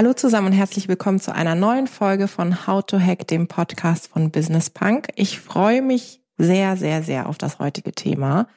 Hallo zusammen und herzlich willkommen zu einer neuen Folge von How to Hack, dem Podcast von Business Punk. Ich freue mich sehr, sehr, sehr auf das heutige Thema.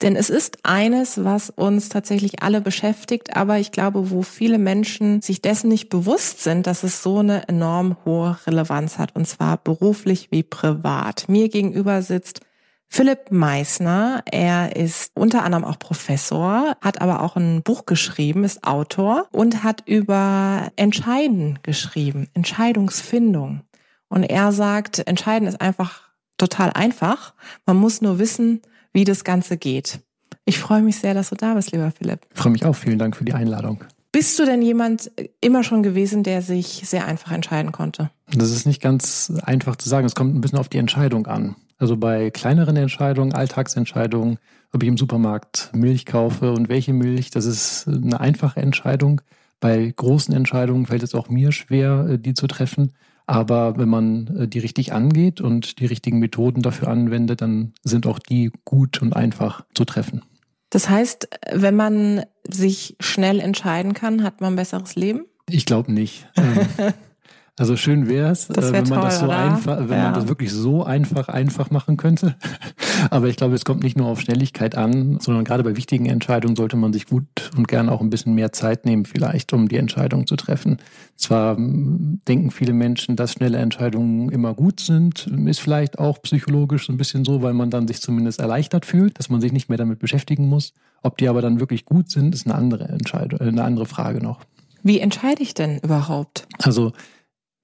Denn es ist eines, was uns tatsächlich alle beschäftigt, aber ich glaube, wo viele Menschen sich dessen nicht bewusst sind, dass es so eine enorm hohe Relevanz hat, und zwar beruflich wie privat. Mir gegenüber sitzt Philipp Meissner, er ist unter anderem auch Professor, hat aber auch ein Buch geschrieben, ist Autor und hat über Entscheiden geschrieben, Entscheidungsfindung. Und er sagt, Entscheiden ist einfach total einfach. Man muss nur wissen, wie das Ganze geht. Ich freue mich sehr, dass du da bist, lieber Philipp. Ich freue mich auch. Vielen Dank für die Einladung. Bist du denn jemand immer schon gewesen, der sich sehr einfach entscheiden konnte? Das ist nicht ganz einfach zu sagen. Es kommt ein bisschen auf die Entscheidung an. Also bei kleineren Entscheidungen, Alltagsentscheidungen, ob ich im Supermarkt Milch kaufe und welche Milch, das ist eine einfache Entscheidung. Bei großen Entscheidungen fällt es auch mir schwer, äh, die zu treffen. Aber wenn man äh, die richtig angeht und die richtigen Methoden dafür anwendet, dann sind auch die gut und einfach zu treffen. Das heißt, wenn man sich schnell entscheiden kann, hat man ein besseres Leben? Ich glaube nicht. Also schön wäre es, wär wenn man toll, das so einfach, wenn Ja. man das wirklich so einfach einfach machen könnte. Aber ich glaube, es kommt nicht nur auf Schnelligkeit an, sondern gerade bei wichtigen Entscheidungen sollte man sich gut und gern auch ein bisschen mehr Zeit nehmen, vielleicht, um die Entscheidung zu treffen. Zwar mm, denken viele Menschen, dass schnelle Entscheidungen immer gut sind, ist vielleicht auch psychologisch so ein bisschen so, weil man dann sich zumindest erleichtert fühlt, dass man sich nicht mehr damit beschäftigen muss. Ob die aber dann wirklich gut sind, ist eine andere Entscheidung, eine andere Frage noch. Wie entscheide ich denn überhaupt? Also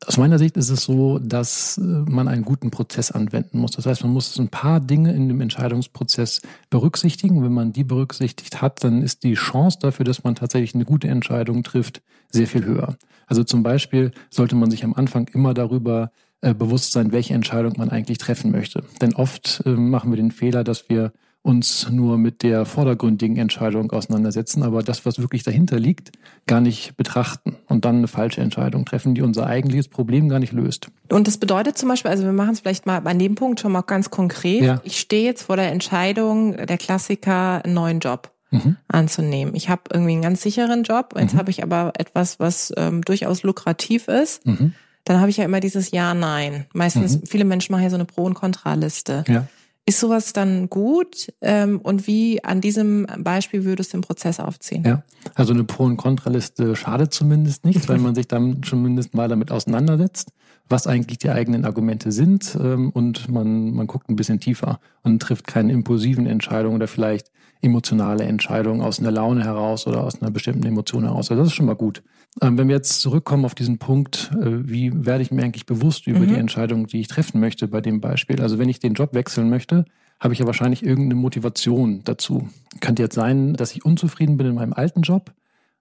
aus meiner Sicht ist es so, dass äh, man einen guten Prozess anwenden muss. Das heißt, man muss ein paar Dinge in dem Entscheidungsprozess berücksichtigen. Wenn man die berücksichtigt hat, dann ist die Chance dafür, dass man tatsächlich eine gute Entscheidung trifft, sehr viel höher. Also zum Beispiel sollte man sich am Anfang immer darüber äh, bewusst sein, welche Entscheidung man eigentlich treffen möchte. Denn oft äh, machen wir den Fehler, dass wir uns nur mit der vordergründigen Entscheidung auseinandersetzen, aber das, was wirklich dahinter liegt, gar nicht betrachten und dann eine falsche Entscheidung treffen, die unser eigentliches Problem gar nicht löst. Und das bedeutet zum Beispiel, also wir machen es vielleicht mal bei dem Punkt schon mal ganz konkret. Ja. Ich stehe jetzt vor der Entscheidung, der Klassiker, einen neuen Job Mhm. anzunehmen. Ich habe irgendwie einen ganz sicheren Job. Jetzt Mhm. habe ich aber etwas, was ähm, durchaus lukrativ ist. Mhm. Dann habe ich ja immer dieses Ja, Nein. Meistens, Mhm. viele Menschen machen ja so eine Pro- und Kontraliste. Ja. Ist sowas dann gut? Ähm, und wie an diesem Beispiel würdest du den Prozess aufziehen? Ja, also eine Pro- und Kontraliste schadet zumindest nicht, weil man sich dann zumindest mal damit auseinandersetzt, was eigentlich die eigenen Argumente sind ähm, und man, man guckt ein bisschen tiefer und trifft keine impulsiven Entscheidungen oder vielleicht emotionale Entscheidungen aus einer Laune heraus oder aus einer bestimmten Emotion heraus. Also das ist schon mal gut. Ähm, wenn wir jetzt zurückkommen auf diesen Punkt, äh, wie werde ich mir eigentlich bewusst über Mhm. die Entscheidung, die ich treffen möchte bei dem Beispiel? Also wenn ich den Job wechseln möchte, habe ich ja wahrscheinlich irgendeine Motivation dazu. Könnte jetzt sein, dass ich unzufrieden bin in meinem alten Job.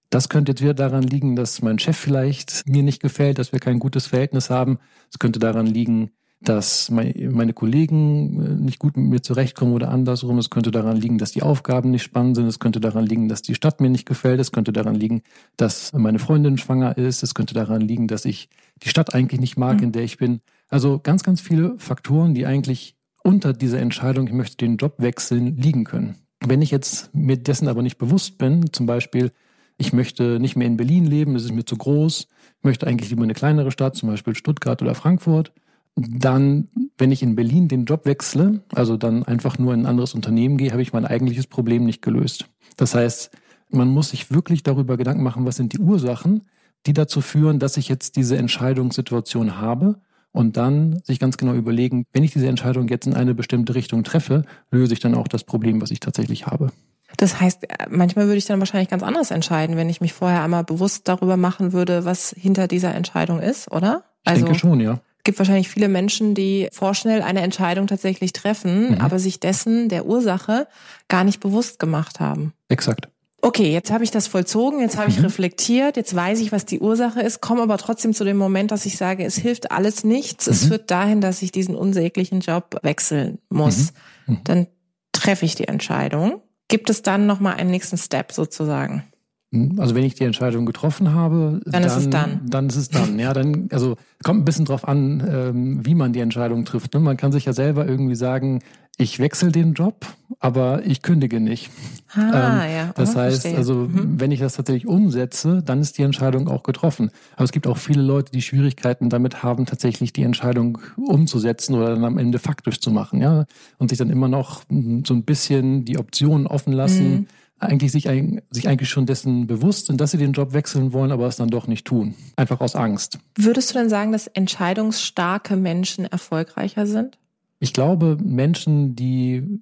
Das könnte jetzt wieder daran liegen, dass mein Chef vielleicht mir nicht gefällt, dass wir kein gutes Verhältnis haben. Es könnte daran liegen, dass mein- meine Kollegen äh, nicht gut mit mir zurechtkommen oder andersrum. Es könnte daran liegen, dass die Aufgaben nicht spannend sind. Es könnte daran liegen, dass die Stadt mir nicht gefällt. Es könnte daran liegen, dass meine Freundin schwanger ist. Es könnte daran liegen, dass ich die Stadt eigentlich nicht mag, Mhm. in der ich bin. Also ganz, ganz viele Faktoren, die eigentlich unter dieser Entscheidung, ich möchte den Job wechseln, liegen können. Wenn ich jetzt mir dessen aber nicht bewusst bin, zum Beispiel, ich möchte nicht mehr in Berlin leben, es ist mir zu groß, ich möchte eigentlich lieber eine kleinere Stadt, zum Beispiel Stuttgart oder Frankfurt, dann, wenn ich in Berlin den Job wechsle, also dann einfach nur in ein anderes Unternehmen gehe, habe ich mein eigentliches Problem nicht gelöst. Das heißt, man muss sich wirklich darüber Gedanken machen, was sind die Ursachen, die dazu führen, dass ich jetzt diese Entscheidungssituation habe und dann sich ganz genau überlegen, wenn ich diese Entscheidung jetzt in eine bestimmte Richtung treffe, löse ich dann auch das Problem, was ich tatsächlich habe. Das heißt, äh, manchmal würde ich dann wahrscheinlich ganz anders entscheiden, wenn ich mich vorher einmal bewusst darüber machen würde, was hinter dieser Entscheidung ist, oder? Ich denke schon, ja. Gibt wahrscheinlich viele Menschen, die vorschnell eine Entscheidung tatsächlich treffen, Mhm. aber sich dessen, der Ursache, gar nicht bewusst gemacht haben. Exakt. okay, jetzt habe ich das vollzogen, jetzt habe ich mhm. reflektiert, jetzt weiß ich, was die Ursache ist, komme aber trotzdem zu dem Moment, dass ich sage, es hilft alles nichts, mhm. es führt dahin, dass ich diesen unsäglichen Job wechseln muss. Mhm. mhm. Dann treffe ich die Entscheidung. Gibt es dann nochmal einen nächsten Step sozusagen? Hm, also wenn ich die Entscheidung getroffen habe, dann, dann ist es dann. Dann ist es dann. Ja, dann also kommt ein bisschen drauf an, ähm, wie man die Entscheidung trifft. Ne? Man kann sich ja selber irgendwie sagen, ich wechsle den Job, aber ich kündige nicht. Ah, ähm, ja. Das oh, heißt, verstehe. also mhm. wenn ich das tatsächlich umsetze, dann ist die Entscheidung auch getroffen. Aber es gibt auch viele Leute, die Schwierigkeiten damit haben, tatsächlich die Entscheidung umzusetzen oder dann am Ende faktisch zu machen, ja, und sich dann immer noch so ein bisschen die Optionen offen lassen. Mhm eigentlich sich, sich eigentlich schon dessen bewusst sind, dass sie den Job wechseln wollen, aber es dann doch nicht tun. Einfach aus Angst. Würdest du denn sagen, dass entscheidungsstarke Menschen erfolgreicher sind? Ich glaube, Menschen, die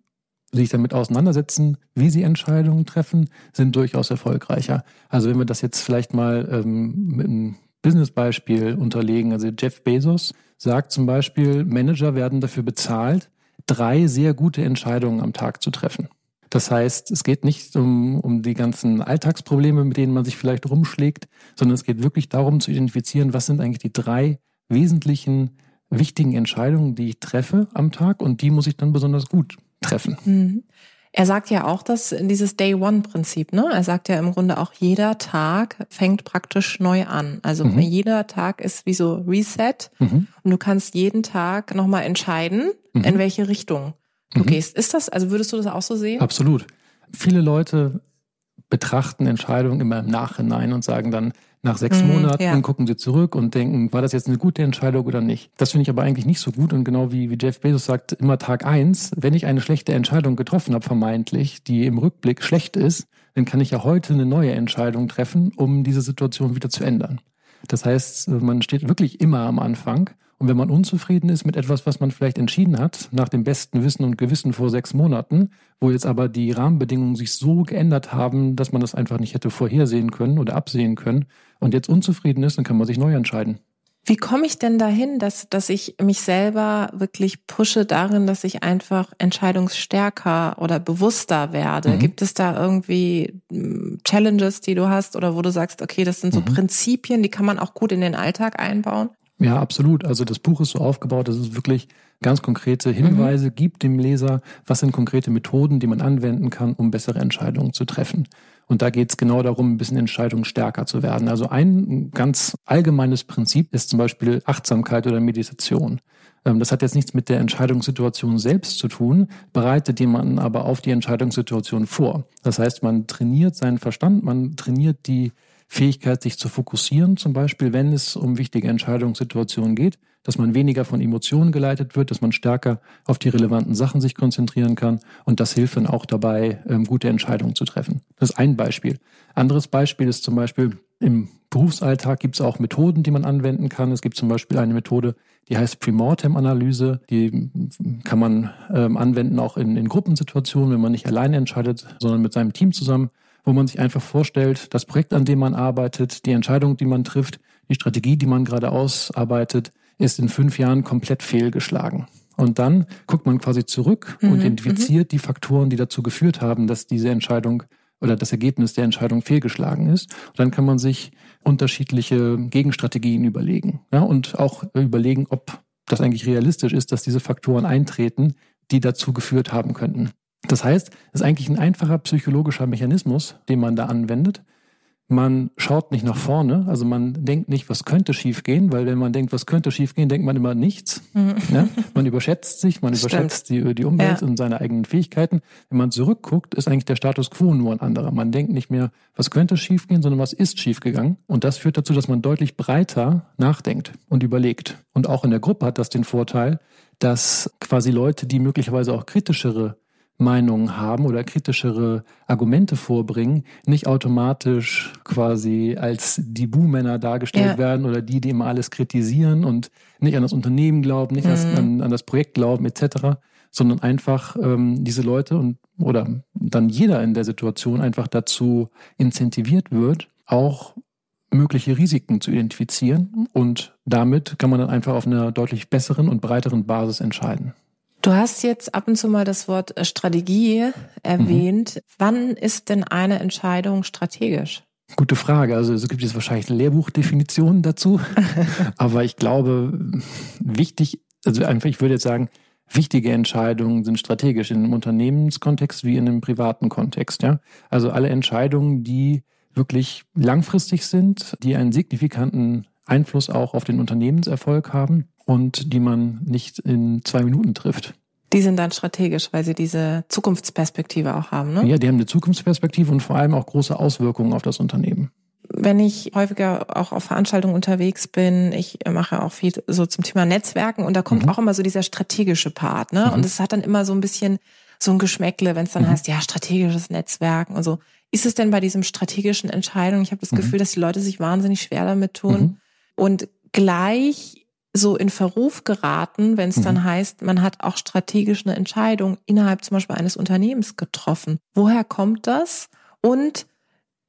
sich damit auseinandersetzen, wie sie Entscheidungen treffen, sind durchaus erfolgreicher. Also wenn wir das jetzt vielleicht mal ähm, mit einem Businessbeispiel unterlegen, also Jeff Bezos sagt zum Beispiel, Manager werden dafür bezahlt, drei sehr gute Entscheidungen am Tag zu treffen. Das heißt, es geht nicht um, um die ganzen Alltagsprobleme, mit denen man sich vielleicht rumschlägt, sondern es geht wirklich darum zu identifizieren, was sind eigentlich die drei wesentlichen wichtigen Entscheidungen, die ich treffe am Tag und die muss ich dann besonders gut treffen. Mhm. Er sagt ja auch, dass dieses Day One Prinzip, ne? Er sagt ja im Grunde auch, jeder Tag fängt praktisch neu an. Also mhm. jeder Tag ist wie so Reset mhm. und du kannst jeden Tag nochmal entscheiden, mhm. in welche Richtung du mhm. gehst. Ist das, also würdest du das auch so sehen? Absolut. Viele Leute betrachten Entscheidungen immer im Nachhinein und sagen dann, nach sechs mhm, Monaten ja. gucken sie zurück und denken, war das jetzt eine gute Entscheidung oder nicht? Das finde ich aber eigentlich nicht so gut. Und genau wie, wie Jeff Bezos sagt, immer Tag eins, wenn ich eine schlechte Entscheidung getroffen habe, vermeintlich, die im Rückblick schlecht ist, dann kann ich ja heute eine neue Entscheidung treffen, um diese Situation wieder zu ändern. Das heißt, man steht wirklich immer am Anfang und wenn man unzufrieden ist mit etwas, was man vielleicht entschieden hat, nach dem besten Wissen und Gewissen vor sechs Monaten, wo jetzt aber die Rahmenbedingungen sich so geändert haben, dass man das einfach nicht hätte vorhersehen können oder absehen können und jetzt unzufrieden ist, dann kann man sich neu entscheiden. Wie komme ich denn dahin, dass, dass ich mich selber wirklich pushe darin, dass ich einfach entscheidungsstärker oder bewusster werde? Mhm. Gibt es da irgendwie hm, Challenges, die du hast oder wo du sagst, okay, das sind so mhm. Prinzipien, die kann man auch gut in den Alltag einbauen? Ja, absolut. Also das Buch ist so aufgebaut, dass es wirklich ganz konkrete Hinweise mhm. gibt dem Leser, was sind konkrete Methoden, die man anwenden kann, um bessere Entscheidungen zu treffen. Und da geht es genau darum, ein bisschen entscheidungsstärker zu werden. Also ein ganz allgemeines Prinzip ist zum Beispiel Achtsamkeit oder Meditation. Ähm, das hat jetzt nichts mit der Entscheidungssituation selbst zu tun, bereitet jemanden aber auf die Entscheidungssituation vor. Das heißt, man trainiert seinen Verstand, man trainiert die Fähigkeit, sich zu fokussieren, zum Beispiel, wenn es um wichtige Entscheidungssituationen geht, dass man weniger von Emotionen geleitet wird, dass man stärker auf die relevanten Sachen sich konzentrieren kann und das hilft dann auch dabei, ähm, gute Entscheidungen zu treffen. Das ist ein Beispiel. Anderes Beispiel ist zum Beispiel im Berufsalltag gibt es auch Methoden, die man anwenden kann. Es gibt zum Beispiel eine Methode, die heißt Premortem-Analyse. Die kann man ähm, anwenden auch in, in Gruppensituationen, wenn man nicht alleine entscheidet, sondern mit seinem Team zusammen wo man sich einfach vorstellt, das Projekt, an dem man arbeitet, die Entscheidung, die man trifft, die Strategie, die man gerade ausarbeitet, ist in fünf Jahren komplett fehlgeschlagen. Und dann guckt man quasi zurück mhm, und identifiziert mhm. die Faktoren, die dazu geführt haben, dass diese Entscheidung oder das Ergebnis der Entscheidung fehlgeschlagen ist. Und dann kann man sich unterschiedliche Gegenstrategien überlegen. Ja, und auch überlegen, ob das eigentlich realistisch ist, dass diese Faktoren eintreten, die dazu geführt haben könnten. Das heißt, es ist eigentlich ein einfacher psychologischer Mechanismus, den man da anwendet. Man schaut nicht nach vorne, also man denkt nicht, was könnte schiefgehen, weil wenn man denkt, was könnte schiefgehen, denkt man immer nichts. Mhm. Ja? Man überschätzt sich, man Stimmt. überschätzt die, die Umwelt ja. und seine eigenen Fähigkeiten. Wenn man zurückguckt, ist eigentlich der Status quo nur ein anderer. Man denkt nicht mehr, was könnte schiefgehen, sondern was ist schiefgegangen. Und das führt dazu, dass man deutlich breiter nachdenkt und überlegt. Und auch in der Gruppe hat das den Vorteil, dass quasi Leute, die möglicherweise auch kritischere Meinungen haben oder kritischere Argumente vorbringen, nicht automatisch quasi als die Buhmänner dargestellt ja. werden oder die, die immer alles kritisieren und nicht an das Unternehmen glauben, nicht mhm. an, an, das Projekt glauben etc., sondern einfach ähm, diese Leute und oder dann jeder in der Situation einfach dazu incentiviert wird, auch mögliche Risiken zu identifizieren und damit kann man dann einfach auf einer deutlich besseren und breiteren Basis entscheiden. Du hast jetzt ab und zu mal das Wort äh, Strategie erwähnt. Mhm. Wann ist denn eine Entscheidung strategisch? Gute Frage. Also es gibt jetzt wahrscheinlich Lehrbuchdefinitionen dazu. Aber ich glaube, wichtig, also einfach, ich würde jetzt sagen, wichtige Entscheidungen sind strategisch in einem Unternehmenskontext wie in einem privaten Kontext. Ja? Also alle Entscheidungen, die wirklich langfristig sind, die einen signifikanten Einfluss auch auf den Unternehmenserfolg haben und die man nicht in zwei Minuten trifft. Die sind dann strategisch, weil sie diese Zukunftsperspektive auch haben, ne? Ja, die haben eine Zukunftsperspektive und vor allem auch große Auswirkungen auf das Unternehmen. Wenn ich häufiger auch auf Veranstaltungen unterwegs bin, ich mache auch viel so zum Thema Netzwerken und da kommt mhm. auch immer so dieser strategische Part, ne? Mhm. Und es hat dann immer so ein bisschen so ein Geschmäckle, wenn es dann mhm. heißt, ja, strategisches Netzwerken und so. Ist es denn bei diesem strategischen Entscheidungen? Ich habe das mhm. Gefühl, dass die Leute sich wahnsinnig schwer damit tun mhm. Und gleich so in Verruf geraten, wenn es mhm. dann heißt, man hat auch strategisch eine Entscheidung innerhalb zum Beispiel eines Unternehmens getroffen. Woher kommt das? Und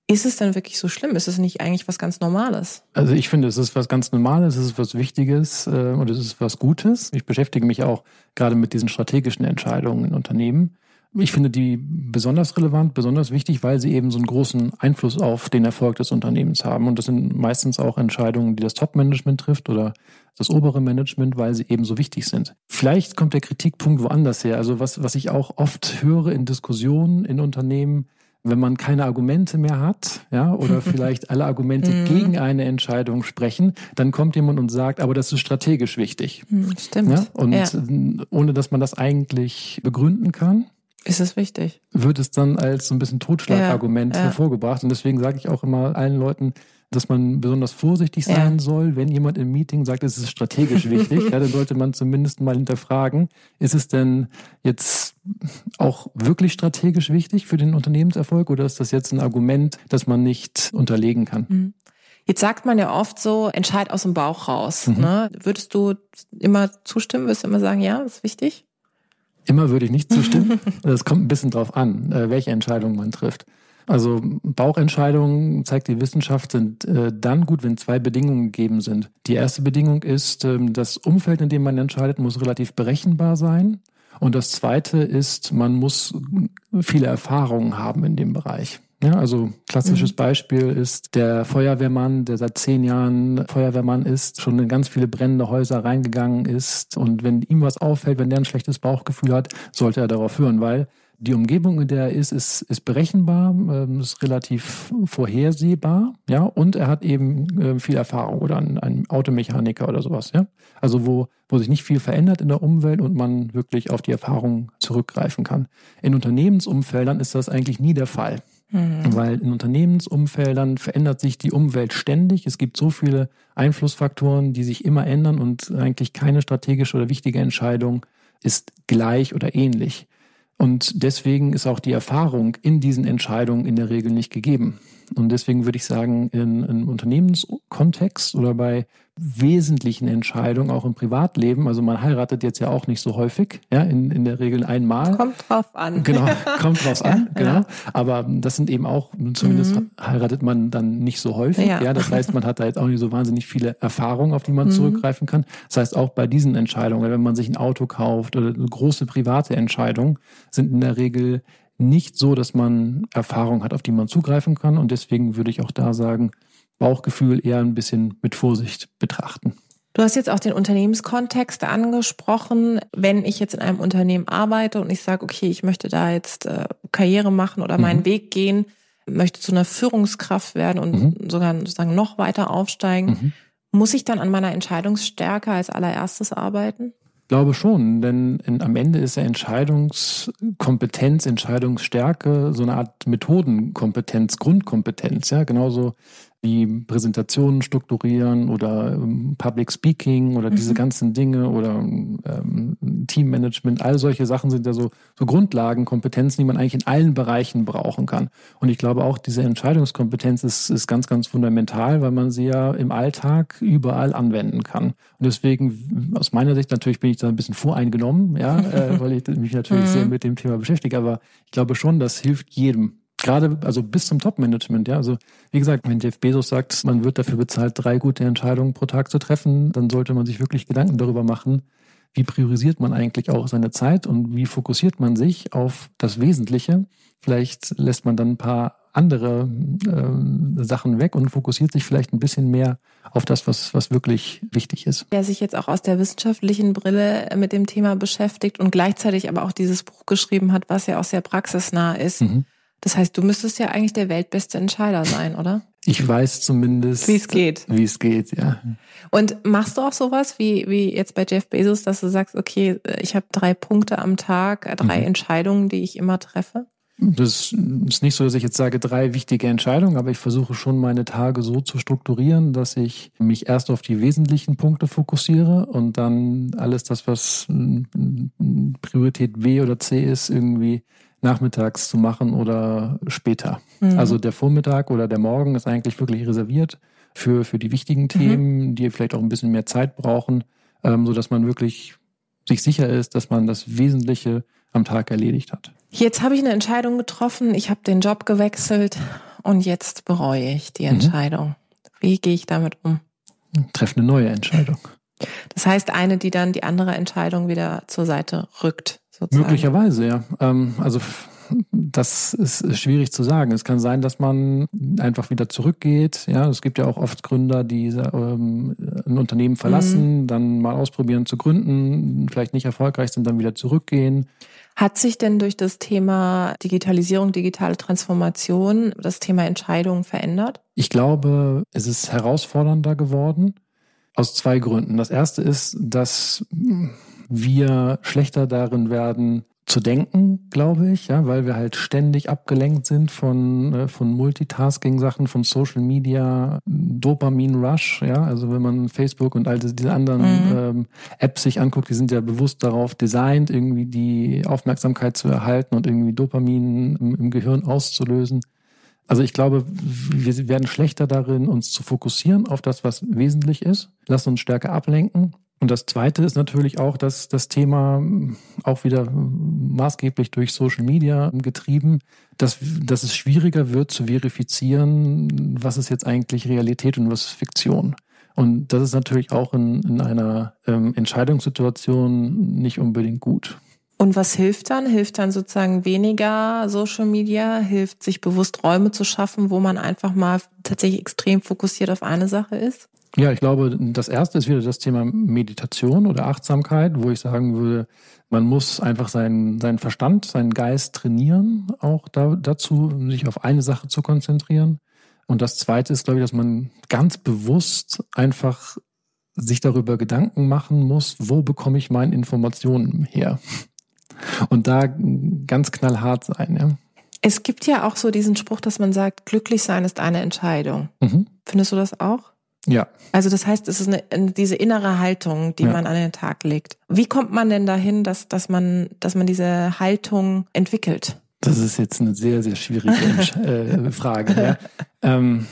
ist es denn wirklich so schlimm? Ist es nicht eigentlich was ganz Normales? Also ich finde, es ist was ganz Normales, es ist was Wichtiges äh, und es ist was Gutes. Ich beschäftige mich auch gerade mit diesen strategischen Entscheidungen in Unternehmen. Ich finde die besonders relevant, besonders wichtig, weil sie eben so einen großen Einfluss auf den Erfolg des Unternehmens haben. Und das sind meistens auch Entscheidungen, die das Top-Management trifft oder das obere Management, weil sie eben so wichtig sind. Vielleicht kommt der Kritikpunkt woanders her. Also was, was ich auch oft höre in Diskussionen in Unternehmen, wenn man keine Argumente mehr hat, ja, oder vielleicht alle Argumente mhm. gegen eine Entscheidung sprechen, dann kommt jemand und sagt, aber das ist strategisch wichtig. Mhm, stimmt. Ja? Und ja. ohne dass man das eigentlich begründen kann, ist es wichtig? Wird es dann als so ein bisschen Totschlagargument ja, ja. hervorgebracht. Und deswegen sage ich auch immer allen Leuten, dass man besonders vorsichtig sein ja. soll, wenn jemand im Meeting sagt, es ist strategisch wichtig, ja, dann sollte man zumindest mal hinterfragen, ist es denn jetzt auch wirklich strategisch wichtig für den Unternehmenserfolg oder ist das jetzt ein Argument, das man nicht unterlegen kann? Mhm. Jetzt sagt man ja oft so, entscheid aus dem Bauch raus. Mhm. Ne? Würdest du immer zustimmen? Würdest du immer sagen, ja, ist wichtig? Immer würde ich nicht zustimmen. Es kommt ein bisschen drauf an, äh, welche Entscheidung man trifft. Also Bauchentscheidungen, zeigt die Wissenschaft, sind äh, dann gut, wenn zwei Bedingungen gegeben sind. Die erste Bedingung ist, ähm, das Umfeld, in dem man entscheidet, muss relativ berechenbar sein. Und das zweite ist, man muss viele Erfahrungen haben in dem Bereich. Ja, also klassisches mhm. Beispiel ist der Feuerwehrmann, der seit zehn Jahren Feuerwehrmann ist, schon in ganz viele brennende Häuser reingegangen ist. Und wenn ihm was auffällt, wenn der ein schlechtes Bauchgefühl hat, sollte er darauf hören, weil die Umgebung, in der er ist, ist, ist berechenbar, ähm, ist relativ vorhersehbar, ja, und er hat eben äh, viel Erfahrung oder ein, ein Automechaniker oder sowas, ja. Also wo, wo sich nicht viel verändert in der Umwelt und man wirklich auf die Erfahrung zurückgreifen kann. In Unternehmensumfeldern ist das eigentlich nie der Fall. Mhm. Weil in Unternehmensumfeldern verändert sich die Umwelt ständig. Es gibt so viele Einflussfaktoren, die sich immer ändern und eigentlich keine strategische oder wichtige Entscheidung ist gleich oder ähnlich. Und deswegen ist auch die Erfahrung in diesen Entscheidungen in der Regel nicht gegeben. Und deswegen würde ich sagen, in, in Unternehmenskontext oder bei wesentlichen Entscheidungen, auch im Privatleben, also man heiratet jetzt ja auch nicht so häufig, ja, in, in der Regel einmal. Kommt drauf an. Genau, kommt drauf an, ja, genau. Ja. Aber das sind eben auch, zumindest mhm. heiratet man dann nicht so häufig, ja. ja. Das heißt, man hat da jetzt auch nicht so wahnsinnig viele Erfahrungen, auf die man mhm. zurückgreifen kann. Das heißt, auch bei diesen Entscheidungen, wenn man sich ein Auto kauft oder große private Entscheidungen, sind in der Regel nicht so, dass man Erfahrung hat, auf die man zugreifen kann. Und deswegen würde ich auch da sagen, Bauchgefühl eher ein bisschen mit Vorsicht betrachten. Du hast jetzt auch den Unternehmenskontext angesprochen. Wenn ich jetzt in einem Unternehmen arbeite und ich sage, okay, ich möchte da jetzt äh, Karriere machen oder meinen mhm. Weg gehen, möchte zu einer Führungskraft werden und mhm. sogar sozusagen noch weiter aufsteigen, mhm. muss ich dann an meiner Entscheidungsstärke als allererstes arbeiten? Glaube schon, denn in, am Ende ist ja Entscheidungskompetenz, Entscheidungsstärke so eine Art Methodenkompetenz, Grundkompetenz, ja, genauso wie Präsentationen strukturieren oder ähm, Public Speaking oder mhm. diese ganzen Dinge oder ähm, Teammanagement, all solche Sachen sind ja so, so Grundlagen, Kompetenzen, die man eigentlich in allen Bereichen brauchen kann. Und ich glaube auch, diese Entscheidungskompetenz ist, ist ganz, ganz fundamental, weil man sie ja im Alltag überall anwenden kann. Und deswegen, aus meiner Sicht, natürlich bin ich da ein bisschen voreingenommen, ja, äh, weil ich mich natürlich mhm. sehr mit dem Thema beschäftige, aber ich glaube schon, das hilft jedem Gerade, also bis zum Top-Management, ja. Also, wie gesagt, wenn Jeff Bezos sagt, man wird dafür bezahlt, drei gute Entscheidungen pro Tag zu treffen, dann sollte man sich wirklich Gedanken darüber machen, wie priorisiert man eigentlich auch seine Zeit und wie fokussiert man sich auf das Wesentliche. Vielleicht lässt man dann ein paar andere äh, Sachen weg und fokussiert sich vielleicht ein bisschen mehr auf das, was, was wirklich wichtig ist. Der sich jetzt auch aus der wissenschaftlichen Brille mit dem Thema beschäftigt und gleichzeitig aber auch dieses Buch geschrieben hat, was ja auch sehr praxisnah ist. Mhm. Das heißt, du müsstest ja eigentlich der weltbeste Entscheider sein, oder? Ich weiß zumindest, wie es geht. Wie es geht, ja. Und machst du auch sowas wie, wie jetzt bei Jeff Bezos, dass du sagst, okay, ich habe drei Punkte am Tag, drei mhm. Entscheidungen, die ich immer treffe? Das ist nicht so, dass ich jetzt sage, drei wichtige Entscheidungen, aber ich versuche schon meine Tage so zu strukturieren, dass ich mich erst auf die wesentlichen Punkte fokussiere und dann alles das, was Priorität B oder C ist, irgendwie nachmittags zu machen oder später. Mhm. Also der Vormittag oder der Morgen ist eigentlich wirklich reserviert für, für die wichtigen mhm. Themen, mhm. die vielleicht auch ein bisschen mehr Zeit brauchen, ähm, so dass man wirklich sich sicher ist, dass man das Wesentliche am Tag erledigt hat. Jetzt habe ich eine Entscheidung getroffen, ich habe den Job gewechselt und jetzt bereue ich die mhm. Entscheidung. Mhm. Wie gehe ich damit um? Treffe eine neue Entscheidung. Das heißt, eine, die dann die andere Entscheidung wieder zur Seite rückt. Sozusagen. Möglicherweise, ja. Ähm, also das ist schwierig zu sagen. Es kann sein, dass man einfach wieder zurückgeht. Ja, es gibt ja auch oft Gründer, die ähm, ein Unternehmen verlassen, mhm. dann mal ausprobieren zu gründen, vielleicht nicht erfolgreich sind, dann wieder zurückgehen. Hat sich denn durch das Thema Digitalisierung, digitale Transformation das Thema Entscheidungen verändert? Ich glaube, es ist herausfordernder geworden. Aus zwei Gründen. Das erste ist, dass wir schlechter darin werden, zu denken, glaube ich, ja, weil wir halt ständig abgelenkt sind von, äh, von Multitasking-Sachen, von Social Media, Dopamin-Rush, ja, also wenn man Facebook und all diese anderen mhm. ähm, Apps sich anguckt, die sind ja bewusst darauf designt, irgendwie die Aufmerksamkeit zu erhalten und irgendwie Dopamin im, im Gehirn auszulösen. Also ich glaube, wir werden schlechter darin, uns zu fokussieren auf das, was wesentlich ist. Lass uns stärker ablenken. Und das Zweite ist natürlich auch, dass das Thema auch wieder maßgeblich durch Social Media getrieben, dass, dass es schwieriger wird zu verifizieren, was ist jetzt eigentlich Realität und was ist Fiktion. Und das ist natürlich auch in, in einer ähm, Entscheidungssituation nicht unbedingt gut. Und was hilft dann? Hilft dann sozusagen weniger Social Media? Hilft sich bewusst Räume zu schaffen, wo man einfach mal tatsächlich extrem fokussiert auf eine Sache ist? Ja, ich glaube, das erste ist wieder das Thema Meditation oder Achtsamkeit, wo ich sagen würde, man muss einfach seinen, seinen Verstand, seinen Geist trainieren, auch da, dazu, sich auf eine Sache zu konzentrieren. Und das zweite ist, glaube ich, dass man ganz bewusst einfach sich darüber Gedanken machen muss, wo bekomme ich meine Informationen her? Und da ganz knallhart sein, ja. Es gibt ja auch so diesen Spruch, dass man sagt, glücklich sein ist eine Entscheidung. Mhm. Findest du das auch? Ja. Also das heißt, es ist eine, diese innere Haltung, die ja. man an den Tag legt. Wie kommt man denn dahin, dass, dass, man, dass man diese Haltung entwickelt? Das ist jetzt eine sehr, sehr schwierige äh, Frage. Ja. Ähm,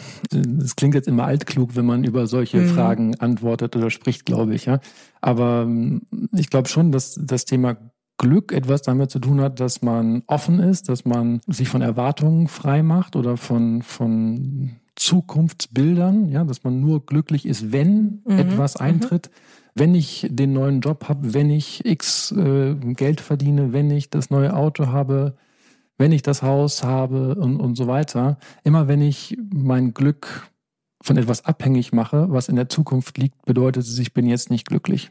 es klingt jetzt immer altklug, wenn man über solche mhm. Fragen antwortet oder spricht, glaube ich. Ja. Aber ähm, ich glaube schon, dass das Thema Glück etwas damit zu tun hat, dass man offen ist, dass man sich von Erwartungen frei macht oder von, von Zukunftsbildern, ja, dass man nur glücklich ist, wenn mhm. etwas mhm. eintritt, mhm. wenn ich den neuen Job habe, wenn ich X äh, Geld verdiene, wenn ich das neue Auto habe, wenn ich das Haus habe und, und so weiter. Immer wenn ich mein Glück von etwas abhängig mache, was in der Zukunft liegt, bedeutet es, ich bin jetzt nicht glücklich.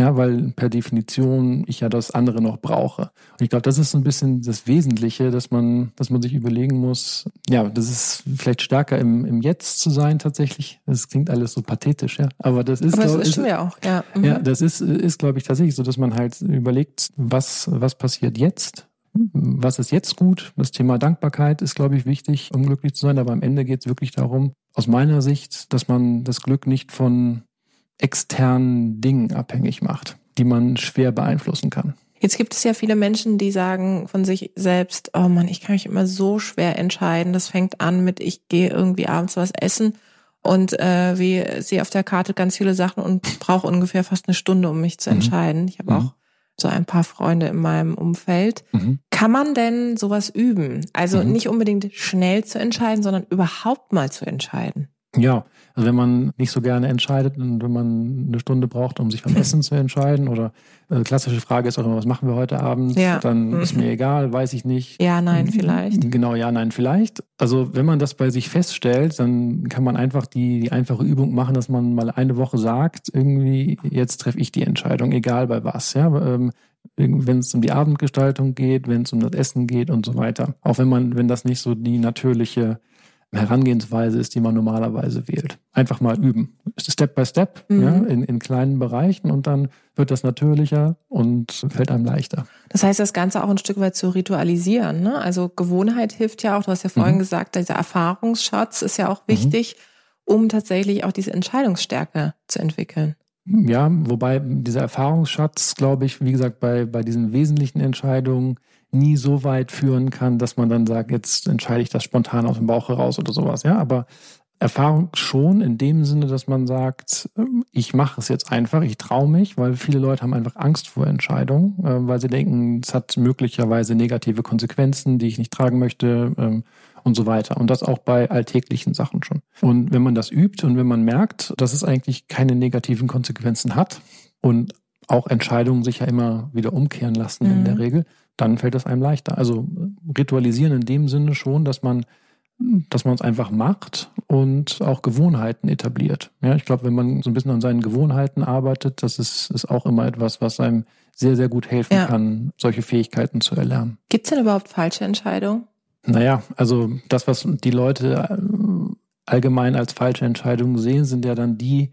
Ja, weil per Definition ich ja das andere noch brauche. Und ich glaube, das ist so ein bisschen das Wesentliche, dass man, dass man sich überlegen muss, ja, das ist vielleicht stärker im, im Jetzt zu sein tatsächlich. Das klingt alles so pathetisch, ja. Aber das ist, Aber das glaub, ist, ist auch, ja. Mhm. Ja, das ist, ist, glaube ich, tatsächlich so, dass man halt überlegt, was, was passiert jetzt? Was ist jetzt gut? Das Thema Dankbarkeit ist, glaube ich, wichtig, um glücklich zu sein. Aber am Ende geht es wirklich darum, aus meiner Sicht, dass man das Glück nicht von externen Dingen abhängig macht, die man schwer beeinflussen kann. Jetzt gibt es ja viele Menschen, die sagen von sich selbst, oh Mann, ich kann mich immer so schwer entscheiden. Das fängt an mit, ich gehe irgendwie abends was essen und äh, wie sehe auf der Karte ganz viele Sachen und brauche ungefähr fast eine Stunde, um mich zu mhm. entscheiden. Ich habe mhm. auch so ein paar Freunde in meinem Umfeld. Mhm. Kann man denn sowas üben? Also mhm. nicht unbedingt schnell zu entscheiden, sondern überhaupt mal zu entscheiden. Ja, Also wenn man nicht so gerne entscheidet und wenn man eine Stunde braucht, um sich beim Essen zu entscheiden oder äh, klassische Frage ist auch immer, was machen wir heute Abend? Ja. Dann mhm. ist mir egal, weiß ich nicht. Ja, nein, vielleicht. Genau, ja, nein, vielleicht. Also wenn man das bei sich feststellt, dann kann man einfach die, die einfache Übung machen, dass man mal eine Woche sagt, irgendwie, jetzt treffe ich die Entscheidung, egal bei was. Ja, ähm, wenn es um die Abendgestaltung geht, wenn es um das Essen geht und so weiter. Auch wenn man, wenn das nicht so die natürliche Herangehensweise ist, die man normalerweise wählt. Einfach mal üben. Step by Step, mhm. ja, in, in kleinen Bereichen und dann wird das natürlicher und fällt einem leichter. Das heißt, das Ganze auch ein Stück weit zu ritualisieren. Ne? Also Gewohnheit hilft ja auch, du hast ja vorhin mhm. gesagt, dieser Erfahrungsschatz ist ja auch mhm. wichtig, mhm. um tatsächlich auch diese Entscheidungsstärke zu entwickeln. Ja, wobei dieser Erfahrungsschatz, glaube ich, wie gesagt, bei, bei diesen wesentlichen Entscheidungen nie so weit führen kann, dass man dann sagt, jetzt entscheide ich das spontan aus dem Bauch heraus oder sowas. Ja, aber Erfahrung schon in dem Sinne, dass man sagt, ähm, ich mache es jetzt einfach, ich traue mich, weil viele Leute haben einfach Angst vor Entscheidungen, äh, weil sie denken, es hat möglicherweise negative Konsequenzen, die ich nicht tragen möchte ähm, und so weiter. Und das auch bei alltäglichen Sachen schon. Und wenn man das übt und wenn man merkt, dass es eigentlich keine negativen Konsequenzen hat und auch Entscheidungen sich ja immer wieder umkehren lassen mhm. in der mhm. Regel, dann fällt es einem leichter. Also ritualisieren in dem Sinne schon, dass man dass man es einfach macht und auch Gewohnheiten etabliert. Ja, ich glaube, wenn man so ein bisschen an seinen Gewohnheiten arbeitet, das ist, ist auch immer etwas, was einem sehr, sehr gut helfen ja. kann, solche Fähigkeiten zu erlernen. Gibt es denn überhaupt falsche Entscheidungen? Naja, also das, was die Leute äh, allgemein als falsche Entscheidungen sehen, sind ja dann die,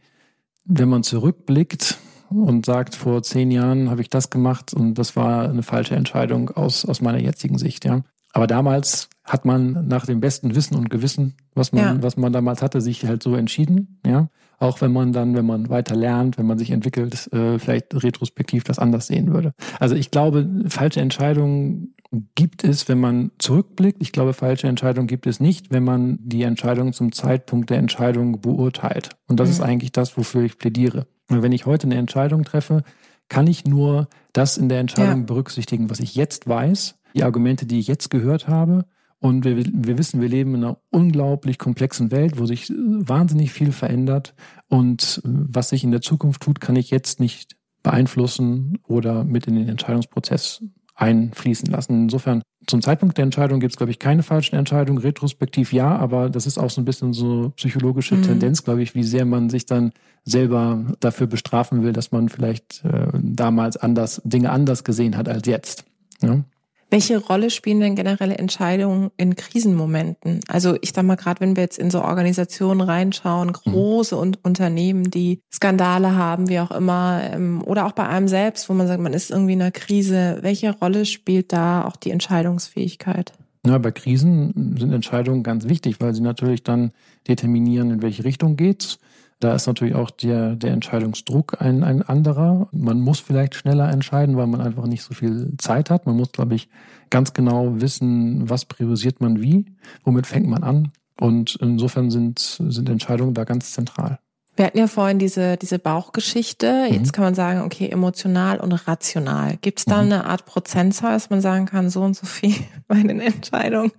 wenn man zurückblickt und sagt, vor zehn Jahren habe ich das gemacht und das war eine falsche Entscheidung aus, aus meiner jetzigen Sicht, ja. Aber damals hat man nach dem besten Wissen und Gewissen, was man, ja. was man damals hatte, sich halt so entschieden, ja. Auch wenn man dann, wenn man weiter lernt, wenn man sich entwickelt, äh, vielleicht retrospektiv das anders sehen würde. Also ich glaube, falsche Entscheidungen gibt es, wenn man zurückblickt. Ich glaube, falsche Entscheidungen gibt es nicht, wenn man die Entscheidung zum Zeitpunkt der Entscheidung beurteilt. Und das mhm. ist eigentlich das, wofür ich plädiere. Und wenn ich heute eine Entscheidung treffe, kann ich nur das in der Entscheidung ja. berücksichtigen, was ich jetzt weiß die Argumente, die ich jetzt gehört habe. Und wir, wir wissen, wir leben in einer unglaublich komplexen Welt, wo sich wahnsinnig viel verändert. Und was sich in der Zukunft tut, kann ich jetzt nicht beeinflussen oder mit in den Entscheidungsprozess einfließen lassen. Insofern, zum Zeitpunkt der Entscheidung gibt es, glaube ich, keine falschen Entscheidungen. Retrospektiv ja, aber das ist auch so ein bisschen so psychologische mhm. Tendenz, glaube ich, wie sehr man sich dann selber dafür bestrafen will, dass man vielleicht äh, damals anders Dinge anders gesehen hat als jetzt. Ja? Welche Rolle spielen denn generelle Entscheidungen in Krisenmomenten? Also ich sag mal, gerade wenn wir jetzt in so Organisationen reinschauen, große mhm. und Unternehmen, die Skandale haben, wie auch immer, ähm, oder auch bei einem selbst, wo man sagt, man ist irgendwie in einer Krise, welche Rolle spielt da auch die Entscheidungsfähigkeit? Ja, bei Krisen sind Entscheidungen ganz wichtig, weil sie natürlich dann determinieren, in welche Richtung geht's. Da ist natürlich auch der, der Entscheidungsdruck ein, ein anderer. Man muss vielleicht schneller entscheiden, weil man einfach nicht so viel Zeit hat. Man muss, glaube ich, ganz genau wissen, was priorisiert man wie, womit fängt man an. Und insofern sind, sind Entscheidungen da ganz zentral. Wir hatten ja vorhin diese, diese Bauchgeschichte. Jetzt mhm. kann man sagen, okay, emotional und rational. Gibt es da mhm. eine Art Prozentzahl, dass man sagen kann, so und so viel bei den Entscheidungen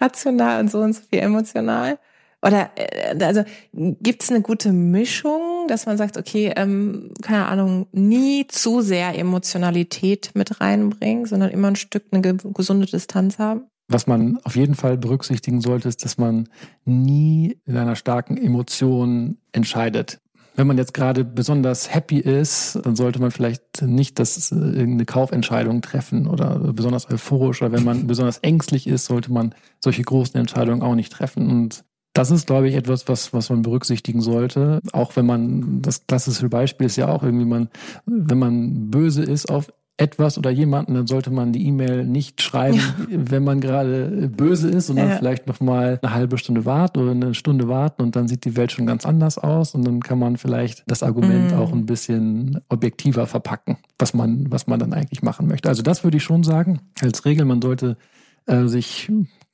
rational und so und so viel emotional? Oder äh, also gibt es eine gute Mischung, dass man sagt, okay, ähm, keine Ahnung, nie zu sehr Emotionalität mit reinbringen, sondern immer ein Stück eine gesunde Distanz haben? Was man auf jeden Fall berücksichtigen sollte, ist, dass man nie in einer starken Emotion entscheidet. Wenn man jetzt gerade besonders happy ist, dann sollte man vielleicht nicht das äh, irgendeine Kaufentscheidung treffen oder besonders euphorisch. Oder wenn man besonders ängstlich ist, sollte man solche großen Entscheidungen auch nicht treffen. Und das ist, glaube ich, etwas, was, was man berücksichtigen sollte. Auch wenn man, das klassische Beispiel ist ja auch irgendwie, man, wenn man böse ist auf etwas oder jemanden, dann sollte man die E-Mail nicht schreiben, ja. wenn man gerade böse ist, sondern ja. vielleicht noch mal eine halbe Stunde warten oder eine Stunde warten und dann sieht die Welt schon ganz anders aus und dann kann man vielleicht das Argument mhm. auch ein bisschen objektiver verpacken, was man, was man dann eigentlich machen möchte. Also das würde ich schon sagen. Als Regel, man sollte äh, sich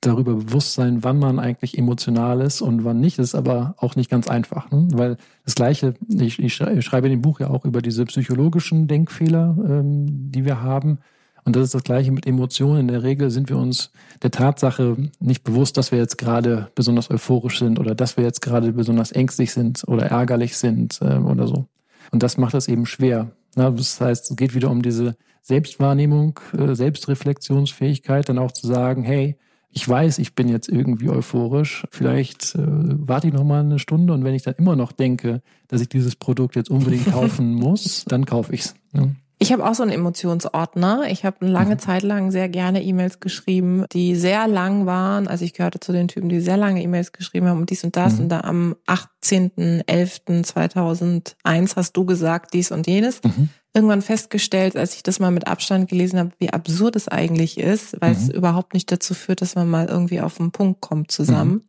darüber bewusst sein, wann man eigentlich emotional ist und wann nicht. Das ist aber auch nicht ganz einfach, ne? weil das Gleiche, ich, ich schreibe in dem Buch ja auch über diese psychologischen Denkfehler, ähm, die wir haben. Und das ist das Gleiche mit Emotionen. In der Regel sind wir uns der Tatsache nicht bewusst, dass wir jetzt gerade besonders euphorisch sind oder dass wir jetzt gerade besonders ängstlich sind oder ärgerlich sind äh, oder so. Und das macht das eben schwer. Na, das heißt, es geht wieder um diese Selbstwahrnehmung, äh, Selbstreflexionsfähigkeit, dann auch zu sagen, hey, ich weiß, ich bin jetzt irgendwie euphorisch, vielleicht äh, warte ich noch mal eine Stunde und wenn ich dann immer noch denke, dass ich dieses Produkt jetzt unbedingt kaufen muss, dann kaufe ich's. Ja. Ich habe auch so einen Emotionsordner. Ich habe eine lange mhm. Zeit lang sehr gerne E-Mails geschrieben, die sehr lang waren. Also ich gehörte zu den Typen, die sehr lange E-Mails geschrieben haben und dies und das. Mhm. Und da am 18.11.2001 hast du gesagt, dies und jenes. Mhm. Irgendwann festgestellt, als ich das mal mit Abstand gelesen habe, wie absurd es eigentlich ist, weil es mhm. überhaupt nicht dazu führt, dass man mal irgendwie auf den Punkt kommt zusammen.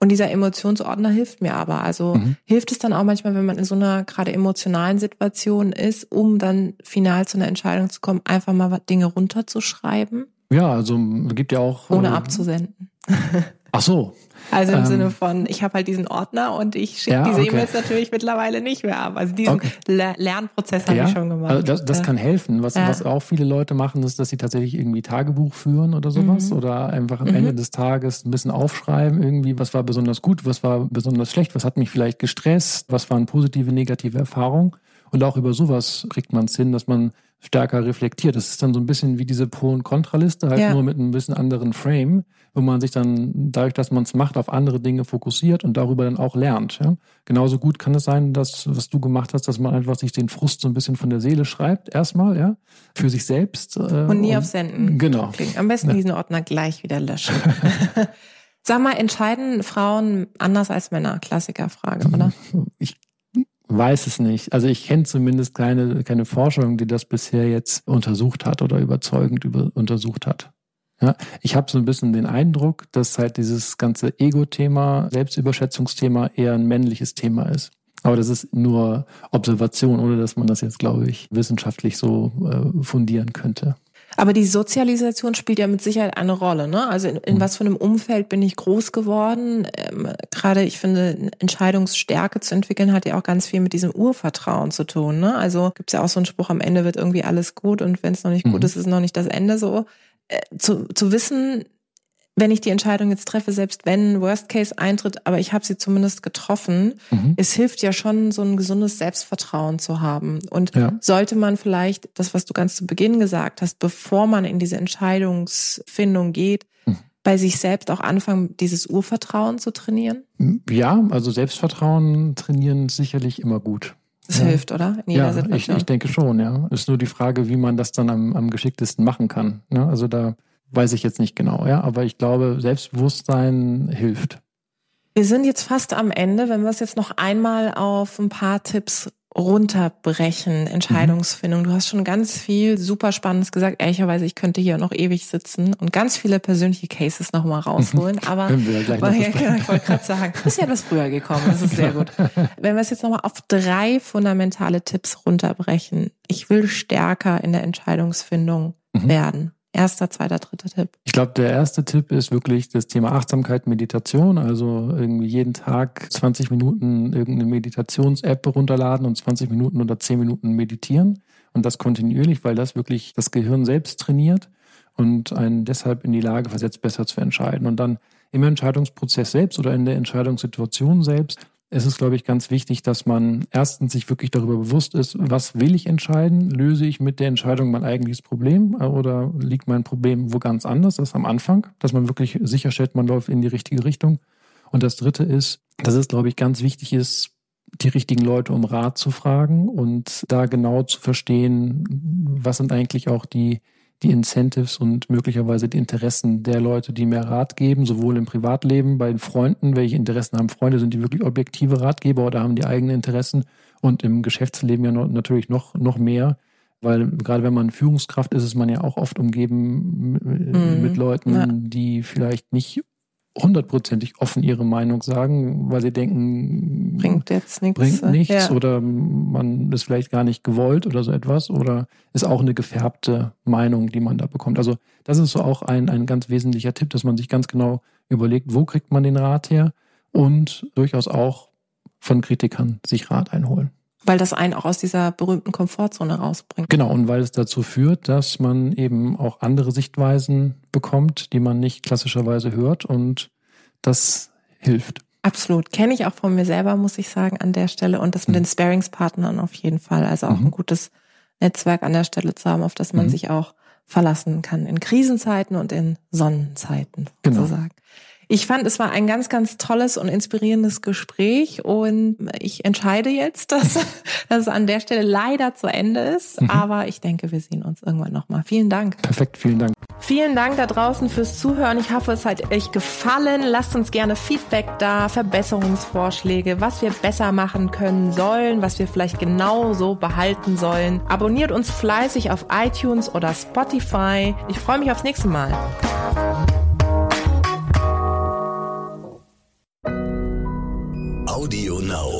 Und dieser Emotionsordner hilft mir aber. Also mhm. hilft es dann auch manchmal, wenn man in so einer gerade emotionalen Situation ist, um dann final zu einer Entscheidung zu kommen, einfach mal Dinge runterzuschreiben? Ja, also gibt ja auch. Ohne äh, abzusenden. Ach so, also im ähm, Sinne von, ich habe halt diesen Ordner und ich schicke ja, diese okay. E-Mails natürlich mittlerweile nicht mehr ab. Also diesen okay. Lernprozess habe ja, ich schon gemacht. Also das, das kann helfen. Was, ja. was auch viele Leute machen, ist, dass sie tatsächlich irgendwie Tagebuch führen oder sowas mhm. oder einfach am mhm. Ende des Tages ein bisschen aufschreiben, irgendwie, was war besonders gut, was war besonders schlecht, was hat mich vielleicht gestresst, was waren positive, negative Erfahrungen. Und auch über sowas kriegt man es hin, dass man stärker reflektiert. Das ist dann so ein bisschen wie diese Pro- und Kontraliste, halt ja. nur mit ein bisschen anderen Frame, wo man sich dann dadurch, dass man es macht, auf andere Dinge fokussiert und darüber dann auch lernt. Ja? Genauso gut kann es sein, dass, was du gemacht hast, dass man einfach sich den Frust so ein bisschen von der Seele schreibt, erstmal, ja, für sich selbst. Äh, und nie und, auf Senden. Genau. Klicken. Am besten ja. diesen Ordner gleich wieder löschen. Sag mal, entscheiden Frauen anders als Männer? Klassikerfrage, oder? Ich weiß es nicht. Also ich kenne zumindest keine, keine Forschung, die das bisher jetzt untersucht hat oder überzeugend über, untersucht hat. Ja, ich habe so ein bisschen den Eindruck, dass halt dieses ganze Ego-Thema, Selbstüberschätzungsthema eher ein männliches Thema ist. Aber das ist nur Observation, ohne dass man das jetzt, glaube ich, wissenschaftlich so äh, fundieren könnte. Aber die Sozialisation spielt ja mit Sicherheit eine Rolle. Ne? Also in, in mhm. was für einem Umfeld bin ich groß geworden? Ähm, Gerade ich finde, Entscheidungsstärke zu entwickeln hat ja auch ganz viel mit diesem Urvertrauen zu tun. Ne? Also gibt es ja auch so einen Spruch, am Ende wird irgendwie alles gut und wenn es noch nicht mhm. gut ist, ist es noch nicht das Ende so. Äh, zu, zu wissen, wenn ich die Entscheidung jetzt treffe, selbst wenn Worst Case eintritt, aber ich habe sie zumindest getroffen, mhm. es hilft ja schon, so ein gesundes Selbstvertrauen zu haben. Und ja. sollte man vielleicht das, was du ganz zu Beginn gesagt hast, bevor man in diese Entscheidungsfindung geht, mhm. bei sich selbst auch anfangen, dieses Urvertrauen zu trainieren? Ja, also Selbstvertrauen trainieren sicherlich immer gut. Das ja. hilft, oder? In jeder ja, Situation. Ich, ich denke schon, ja. Ist nur die Frage, wie man das dann am, am geschicktesten machen kann. Ja, also da weiß ich jetzt nicht genau, ja, aber ich glaube, Selbstbewusstsein hilft. Wir sind jetzt fast am Ende, wenn wir es jetzt noch einmal auf ein paar Tipps runterbrechen, Entscheidungsfindung. Mhm. Du hast schon ganz viel super Spannendes gesagt. Ehrlicherweise, ich könnte hier noch ewig sitzen und ganz viele persönliche Cases nochmal rausholen. Aber Können wir ja noch ja, ich wollte gerade sagen, du bist ja das früher gekommen. Das ist sehr gut. Wenn wir es jetzt nochmal auf drei fundamentale Tipps runterbrechen. Ich will stärker in der Entscheidungsfindung mhm. werden. Erster, zweiter, dritter Tipp. Ich glaube, der erste Tipp ist wirklich das Thema Achtsamkeit, Meditation. Also irgendwie jeden Tag 20 Minuten irgendeine Meditations-App runterladen und 20 Minuten oder 10 Minuten meditieren. Und das kontinuierlich, weil das wirklich das Gehirn selbst trainiert und einen deshalb in die Lage versetzt, besser zu entscheiden. Und dann im Entscheidungsprozess selbst oder in der Entscheidungssituation selbst es ist, glaube ich, ganz wichtig, dass man erstens sich wirklich darüber bewusst ist, was will ich entscheiden? Löse ich mit der Entscheidung mein eigentliches Problem oder liegt mein Problem wo ganz anders? Ist am Anfang, dass man wirklich sicherstellt, man läuft in die richtige Richtung. Und das Dritte ist, dass es, glaube ich, ganz wichtig ist, die richtigen Leute um Rat zu fragen und da genau zu verstehen, was sind eigentlich auch die die Incentives und möglicherweise die Interessen der Leute, die mir Rat geben, sowohl im Privatleben, bei den Freunden, welche Interessen haben Freunde, sind die wirklich objektive Ratgeber oder haben die eigenen Interessen und im Geschäftsleben ja noch, natürlich noch, noch mehr. Weil gerade wenn man Führungskraft ist, ist man ja auch oft umgeben mhm. mit Leuten, ja. die vielleicht nicht hundertprozentig offen ihre Meinung sagen, weil sie denken, bringt jetzt nichts. Bringt nichts ja. oder man ist vielleicht gar nicht gewollt oder so etwas oder ist auch eine gefärbte Meinung, die man da bekommt. Also das ist so auch ein, ein ganz wesentlicher Tipp, dass man sich ganz genau überlegt, wo kriegt man den Rat her und durchaus auch von Kritikern sich Rat einholen. Weil das einen auch aus dieser berühmten Komfortzone rausbringt. Genau, und weil es dazu führt, dass man eben auch andere Sichtweisen bekommt, die man nicht klassischerweise hört und das hilft. Absolut. Kenne ich auch von mir selber, muss ich sagen, an der Stelle. Und das mit mhm. den Sparringspartnern auf jeden Fall. Also auch mhm. ein gutes Netzwerk an der Stelle zu haben, auf das man mhm. sich auch verlassen kann. In Krisenzeiten und in Sonnenzeiten, genau. sozusagen. Ich fand, es war ein ganz, ganz tolles und inspirierendes Gespräch und ich entscheide jetzt, dass, dass es an der Stelle leider zu Ende ist. Mhm. Aber ich denke, wir sehen uns irgendwann nochmal. Vielen Dank. Perfekt, vielen Dank. Vielen Dank da draußen fürs Zuhören. Ich hoffe, es hat euch gefallen. Lasst uns gerne Feedback da, Verbesserungsvorschläge, was wir besser machen können sollen, was wir vielleicht genau so behalten sollen. Abonniert uns fleißig auf iTunes oder Spotify. Ich freue mich aufs nächste Mal. Audio Now.